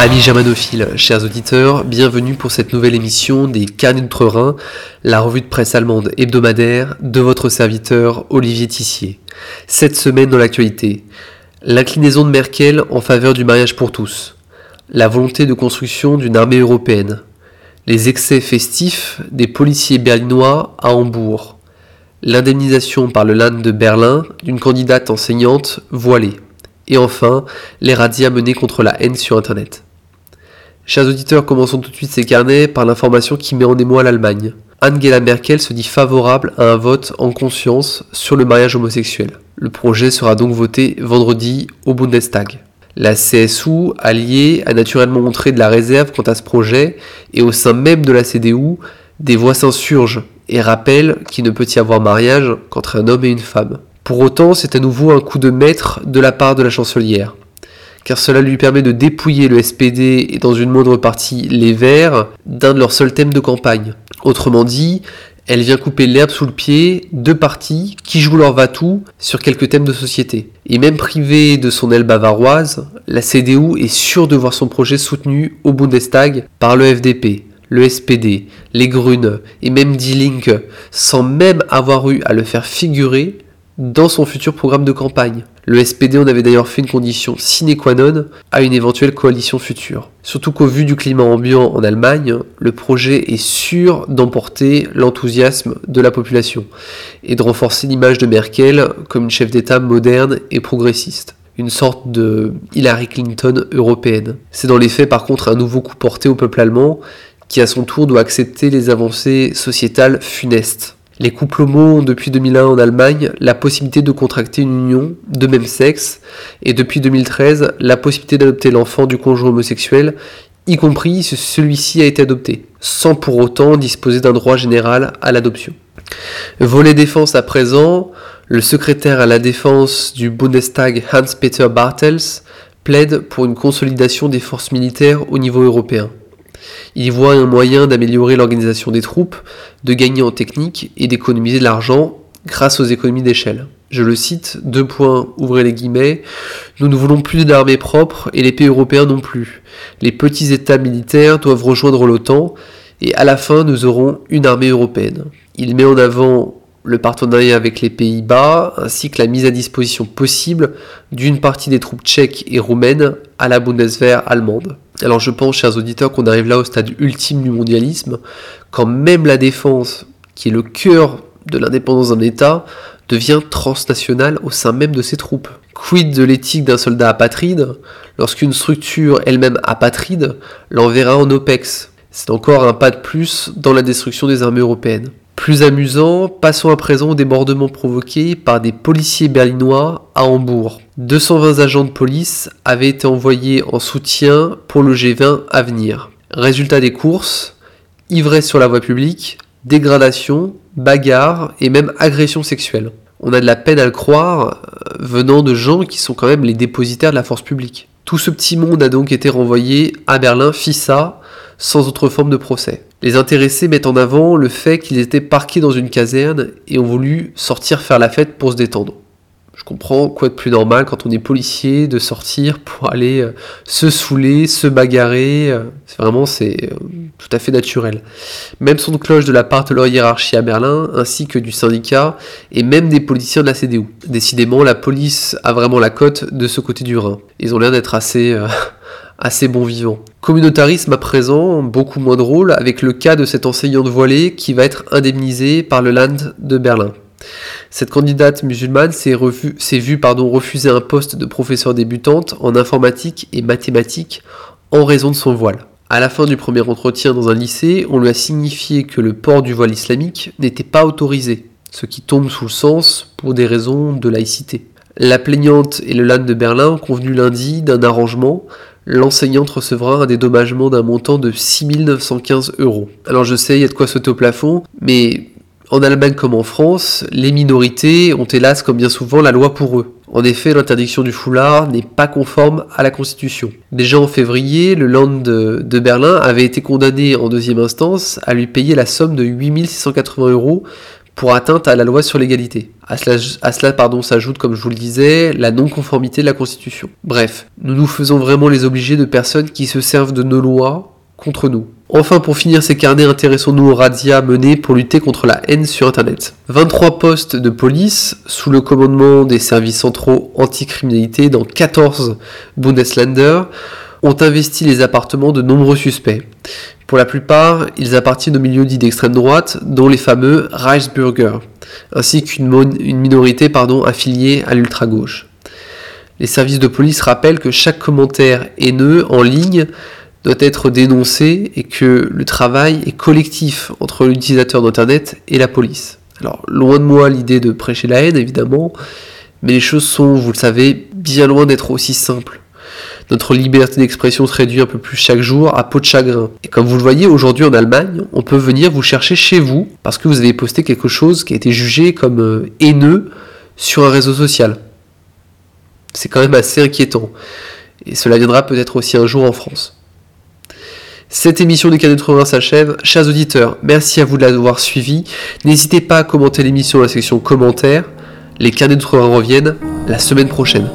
Amis germanophiles, chers auditeurs, bienvenue pour cette nouvelle émission des Carnets d'Outre-Rhin, la revue de presse allemande hebdomadaire de votre serviteur Olivier Tissier. Cette semaine dans l'actualité, l'inclinaison de Merkel en faveur du mariage pour tous, la volonté de construction d'une armée européenne, les excès festifs des policiers berlinois à Hambourg, l'indemnisation par le Land de Berlin d'une candidate enseignante voilée, et enfin les razzias menés contre la haine sur Internet. Chers auditeurs, commençons tout de suite ces carnets par l'information qui met en émoi l'Allemagne. Angela Merkel se dit favorable à un vote en conscience sur le mariage homosexuel. Le projet sera donc voté vendredi au Bundestag. La CSU, alliée, a naturellement montré de la réserve quant à ce projet, et au sein même de la CDU, des voix s'insurgent et rappellent qu'il ne peut y avoir mariage qu'entre un homme et une femme. Pour autant, c'est à nouveau un coup de maître de la part de la chancelière, car cela lui permet de dépouiller le SPD et dans une moindre partie les Verts d'un de leurs seuls thèmes de campagne. Autrement dit, elle vient couper l'herbe sous le pied deux partis qui jouent leur va-tout sur quelques thèmes de société. Et même privée de son aile bavaroise, la CDU est sûre de voir son projet soutenu au Bundestag par le FDP, le SPD, les Grünen et même Die Linke, sans même avoir eu à le faire figurer dans son futur programme de campagne. Le SPD en avait d'ailleurs fait une condition sine qua non à une éventuelle coalition future. Surtout qu'au vu du climat ambiant en Allemagne, le projet est sûr d'emporter l'enthousiasme de la population et de renforcer l'image de Merkel comme une chef d'État moderne et progressiste une sorte de Hillary Clinton européenne. C'est dans les faits par contre un nouveau coup porté au peuple allemand qui à son tour doit accepter les avancées sociétales funestes. Les couples homo ont depuis 2001 en Allemagne la possibilité de contracter une union de même sexe et depuis 2013 la possibilité d'adopter l'enfant du conjoint homosexuel, y compris si celui-ci a été adopté, sans pour autant disposer d'un droit général à l'adoption. Volet défense à présent, le secrétaire à la défense du Bundestag Hans-Peter Bartels plaide pour une consolidation des forces militaires au niveau européen. Il y voit un moyen d'améliorer l'organisation des troupes, de gagner en technique et d'économiser de l'argent grâce aux économies d'échelle. Je le cite, deux points, ouvrez les guillemets, nous ne voulons plus d'armée propre et les pays européens non plus. Les petits États militaires doivent rejoindre l'OTAN et à la fin nous aurons une armée européenne. Il met en avant le partenariat avec les Pays-Bas ainsi que la mise à disposition possible d'une partie des troupes tchèques et roumaines à la Bundeswehr allemande. Alors je pense, chers auditeurs, qu'on arrive là au stade ultime du mondialisme, quand même la défense, qui est le cœur de l'indépendance d'un État, devient transnationale au sein même de ses troupes. Quid de l'éthique d'un soldat apatride lorsqu'une structure elle-même apatride l'enverra en OPEX? C'est encore un pas de plus dans la destruction des armées européennes. Plus amusant, passons à présent au débordement provoqué par des policiers berlinois à Hambourg. 220 agents de police avaient été envoyés en soutien pour le G20 à venir. Résultat des courses, ivresse sur la voie publique, dégradation, bagarre et même agression sexuelle. On a de la peine à le croire euh, venant de gens qui sont quand même les dépositaires de la force publique. Tout ce petit monde a donc été renvoyé à Berlin, FISA, sans autre forme de procès. Les intéressés mettent en avant le fait qu'ils étaient parqués dans une caserne et ont voulu sortir faire la fête pour se détendre. Comprends quoi de plus normal quand on est policier de sortir pour aller euh, se saouler, se bagarrer. Euh, c'est vraiment c'est euh, tout à fait naturel. Même son cloche de la part de leur hiérarchie à Berlin, ainsi que du syndicat et même des policiers de la CDU. Décidément, la police a vraiment la cote de ce côté du Rhin. Ils ont l'air d'être assez assez bon vivant. Communautarisme à présent, beaucoup moins drôle, avec le cas de cette enseignante voilée qui va être indemnisée par le Land de Berlin. Cette candidate musulmane s'est vue refuser un poste de professeur débutante en informatique et mathématiques en raison de son voile. À la fin du premier entretien dans un lycée, on lui a signifié que le port du voile islamique n'était pas autorisé, ce qui tombe sous le sens pour des raisons de laïcité. La plaignante et le LAN de Berlin ont convenu lundi d'un arrangement l'enseignante recevra un dédommagement d'un montant de 6915 euros. Alors je sais, il y a de quoi sauter au plafond, mais en Allemagne comme en France, les minorités ont hélas comme bien souvent la loi pour eux. En effet, l'interdiction du foulard n'est pas conforme à la Constitution. Déjà en février, le Land de, Berlin avait été condamné en deuxième instance à lui payer la somme de 8680 euros pour atteinte à la loi sur l'égalité. À cela, s'ajoute, comme je vous le disais, la non-conformité de la Constitution. Bref, nous nous faisons vraiment les obligés de personnes qui se servent de nos lois contre nous. Enfin, pour finir ces carnets, intéressons-nous aux razzias menées pour lutter contre la haine sur Internet. 23 postes de police, sous le commandement des services centraux anticriminalité dans 14 Bundesländer, ont investi les appartements de nombreux suspects. Pour la plupart, ils appartiennent au milieu dit d'extrême droite, dont les fameux Reichsbürger, ainsi qu'une minorité affiliée à l'ultra-gauche. Les services de police rappellent que chaque commentaire haineux en ligne doit être dénoncé et que le travail est collectif entre l'utilisateur d'Internet et la police. Alors, loin de moi l'idée de prêcher la haine, évidemment, mais les choses sont, vous le savez, bien loin d'être aussi simples. Notre liberté d'expression se réduit un peu plus chaque jour à peau de chagrin. Et comme vous le voyez, aujourd'hui en Allemagne, on peut venir vous chercher chez vous parce que vous avez posté quelque chose qui a été jugé comme euh, haineux sur un réseau social. C'est quand même assez inquiétant. Et cela viendra peut-être aussi un jour en France. Cette émission du Canet 80 s'achève. Chers auditeurs, merci à vous de l'avoir suivi. N'hésitez pas à commenter l'émission dans la section commentaires. Les Canets 80 reviennent la semaine prochaine.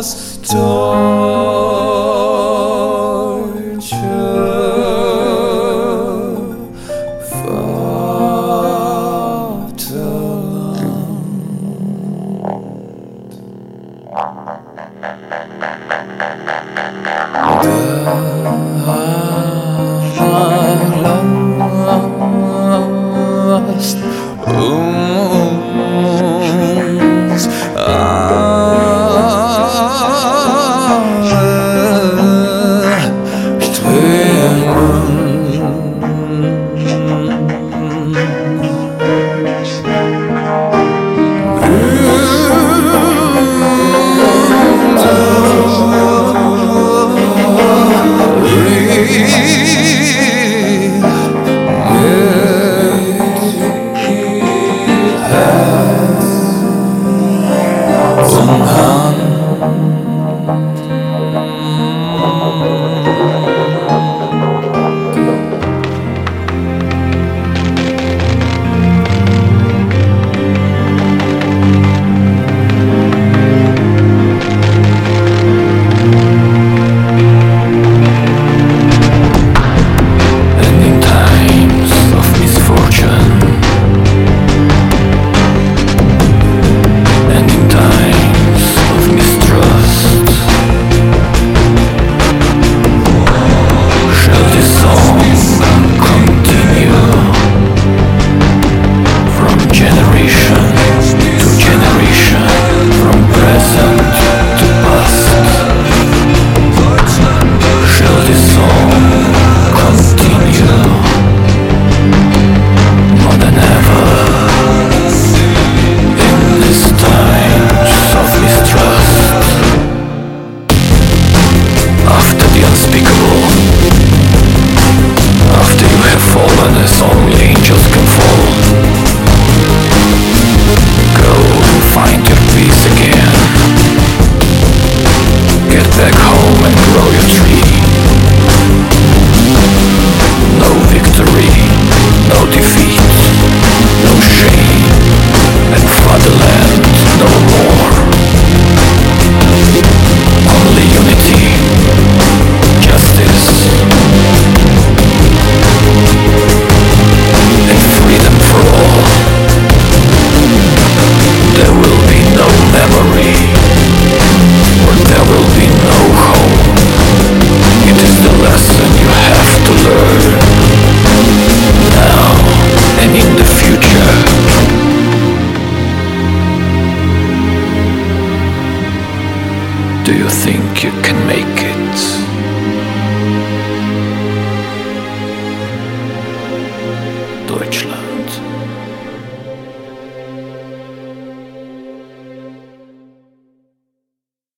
das deutsche Vaterland. Da, ha, la, la, Do you think you can make it?